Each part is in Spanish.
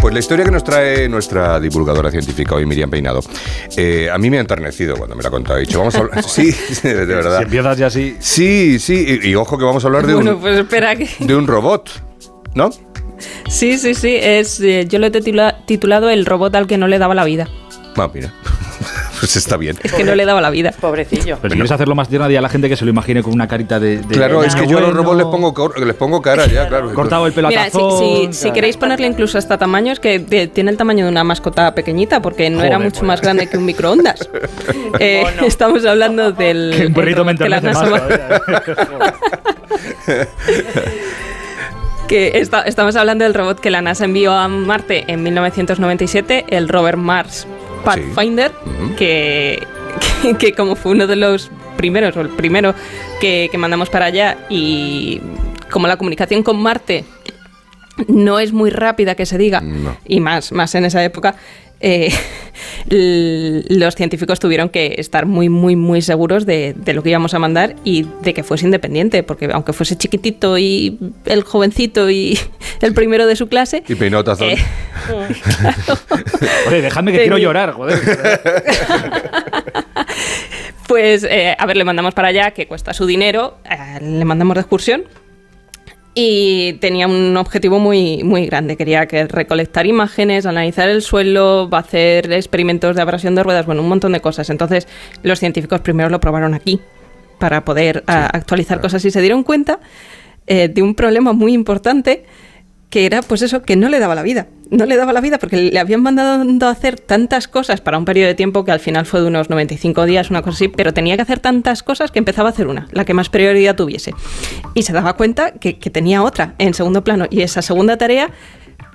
Pues la historia que nos trae nuestra divulgadora científica hoy, Miriam Peinado, eh, a mí me ha enternecido cuando me la ha contado. He dicho, vamos a hablar. Sí, de verdad. Si empiezas ya así. Sí, sí, y, y ojo que vamos a hablar de Bueno, un, pues espera que... de un robot, ¿no? Sí, sí, sí, es, eh, yo lo he titula- titulado El robot al que no le daba la vida. Ah, mira. Pues está bien. Es que no le daba la vida. Pobrecillo. Pero si quieres hacerlo más tierno, a la gente que se lo imagine con una carita de. de- Claro, de es que yo a los robots les pongo, les pongo cara ya, claro. Cortado el pelo a Mira, tazón, si- si claro. queréis ponerle incluso hasta tamaño, es que de- tiene el tamaño de una mascota pequeñita, porque no era mucho pues. más grande que un microondas. Eh. Estamos hablando del... Que un perrito me que esta- estamos hablando del robot que la NASA envió a Marte en 1997, el rover Mars Pathfinder, que, que, que como fue uno de los primeros, o el primero que, que mandamos para allá, y como la comunicación con Marte no es muy rápida que se diga, No. y más, más en esa época, eh, los científicos tuvieron que estar muy, muy, muy seguros de, de lo que íbamos a mandar y de que fuese independiente, porque aunque fuese chiquitito y el jovencito y el primero de su clase, Y peinado tazón. eh, Oye, dejadme que quiero llorar, joder. Pues, eh, a ver, le mandamos para allá, que cuesta su dinero, eh, le mandamos de excursión. Y tenía un objetivo muy, muy grande. Quería que recolectar imágenes, analizar el suelo, va a hacer experimentos de abrasión de ruedas, bueno, un montón de cosas. Entonces, los científicos primero lo probaron aquí para poder a, actualizar cosas y se dieron cuenta eh, de un problema muy importante que era pues eso, que no le daba la vida. No le daba la vida porque le habían mandado hacer tantas cosas para un periodo de tiempo que al final fue de unos 95 días, una cosa así, pero tenía que hacer tantas cosas que empezaba a hacer una, la que más prioridad tuviese. Y se daba cuenta que, que tenía otra en segundo plano. Y esa segunda tarea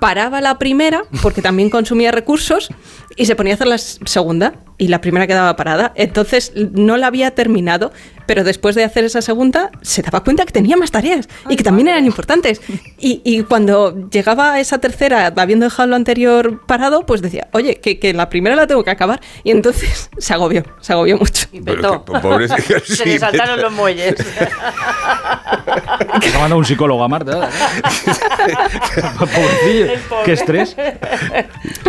paraba la primera porque también consumía recursos y se ponía a hacer la segunda y la primera quedaba parada. Entonces no la había terminado, pero después de hacer esa segunda se daba cuenta que tenía más tareas y que también eran importantes. Y, y cuando llegaba a esa tercera, habiendo dejado lo anterior parado, pues decía, oye, que, que la primera la tengo que acabar. Y entonces se agobió, se agobió mucho. Y Pero petó. que, pobre- Se sí, le saltaron los muelles. Ha mandado un psicólogo a Marta. Pobrecillo. Pobre. Qué estrés.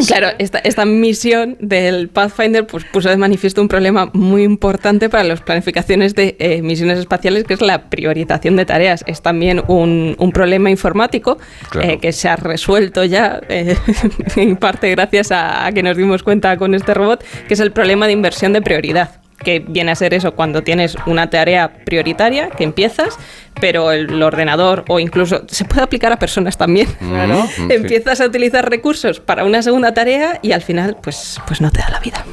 Claro, esta, esta misión del Pathfinder pues, puso de manifiesto un problema muy importante para las planificaciones de eh, misiones espaciales, que es la priorización de tareas. Es también un, un problema informático Claro. eh, que se ha resuelto ya, eh, en parte gracias a, a que nos dimos cuenta con este robot, que es el problema de inversión de prioridad que viene a ser eso cuando tienes una tarea prioritaria que empiezas, pero el ordenador o incluso se puede aplicar a personas también. Claro. Sí. Empiezas a utilizar recursos para una segunda tarea y al final pues, pues no te da la vida.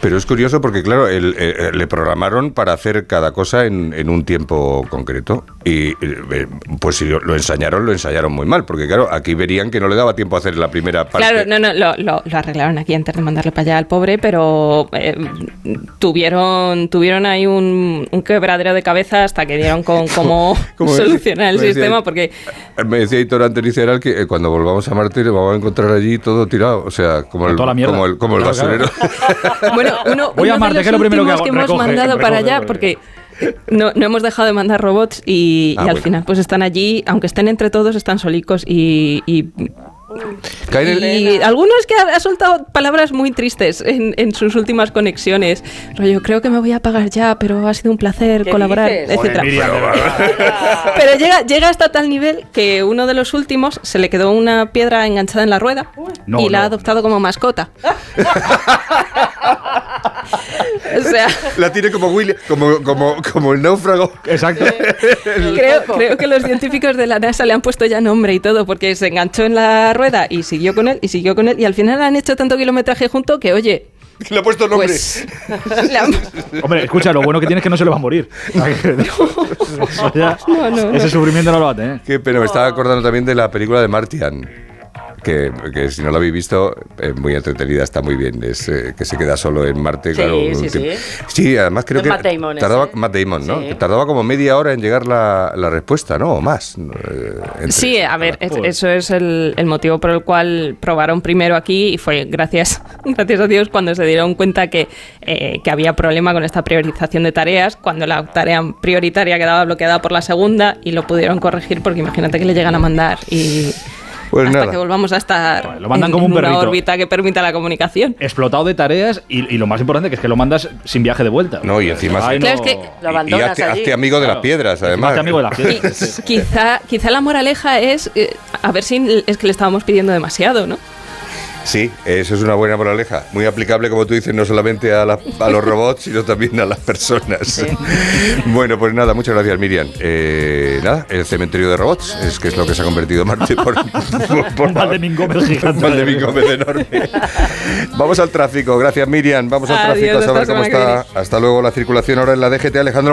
Pero es curioso porque, claro, el- eh, le programaron para hacer cada cosa en, en un tiempo concreto. Y eh, pues si lo, lo ensañaron, lo ensayaron muy mal. Porque, claro, aquí verían que no le daba tiempo a hacer la primera parte. Claro, no, no, lo, lo- lo arreglaron aquí antes de mandarle para allá al pobre, pero eh, tuvieron, tuvieron ahí un, un quebradero de cabeza hasta que dieron con cómo Como solucionar el decía- sistema, porque Me decía Hitor antes Literal que eh, cuando volvamos a Marte le vamos a encontrar allí todo tirado. O sea, como el, la mierda. como el, como el Claro, basurero. Bueno, uno, Voy a uno Marte, de que es lo primero que últimos hago, que, hemos recoge, mandado para recoge, allá, porque- no, no hemos dejado de mandar robots y, Ah, y al bueno. final pues están allí, aunque estén entre todos, están solicos y... y algunos que ha, ha soltado palabras muy tristes en, en sus últimas conexiones. Rollo, creo que me voy a apagar ya, pero ha sido un placer ¿Qué colaborar, verdad. Pero llega, llega hasta tal nivel que uno de los últimos se le quedó una piedra enganchada en la rueda No, y la ha no. adoptado como mascota. o sea, La tiene como William, como, como, como el náufrago. Exacto. creo, creo que los científicos de la NASA le han puesto ya nombre y todo porque se enganchó en la rueda y siguió con él y siguió con él y al final han hecho tanto kilometraje junto que, oye, Le ha puesto nombre. pues... han- Hombre, escucha, lo bueno que tienes es que no se le va a morir. Eso ya- No, no, ese sufrimiento no lo va a tener. Qué pena, me estaba acordando también de la película de Martian. Que, que si no la habéis visto, es muy entretenida, está muy bien. Es eh, que se queda solo en Marte, Sí, claro. sí, un sí. Sí, además creo Es que. Matt Damon tardaba, ese. Matt Damon, ¿no? Sí. Que Tardaba como media hora en llegar la, la respuesta, ¿no? O más. eh, entre- Sí, a ver, es- Joder. eso es el, el motivo por el cual probaron primero aquí y fue gracias, gracias a Dios cuando se dieron cuenta que, eh, que había problema con esta priorización de tareas, cuando la tarea prioritaria quedaba bloqueada por la segunda y lo pudieron corregir porque imagínate que le llegan a mandar y, Pues hasta nada. que volvamos a estar Bueno, lo mandan en, como un en una perrito. órbita que permita la comunicación. Explotado de tareas y, y lo más importante que es que lo mandas sin viaje de vuelta. No, y encima Ay, sí. Claro, es que- Lo Y- y abandonas hazte, amigo de las piedras, además. hazte amigo de las Y piedras. quizá, quizá la moraleja es eh, a ver si es que le estábamos pidiendo demasiado, ¿no? Sí, eso es una buena moraleja. Muy aplicable, como tú dices, no solamente a, la- a los robots, sino también a las personas. Bueno, pues nada, muchas gracias, Miriam. Eh, nada, el cementerio de robots es que es lo que se ha convertido Marte por, por, por Un gigante. Un enorme. Vamos al tráfico. Gracias, Miriam. Vamos al Adiós, tráfico a saber cómo está. Hasta luego la circulación ahora en la DGT. Alejandro.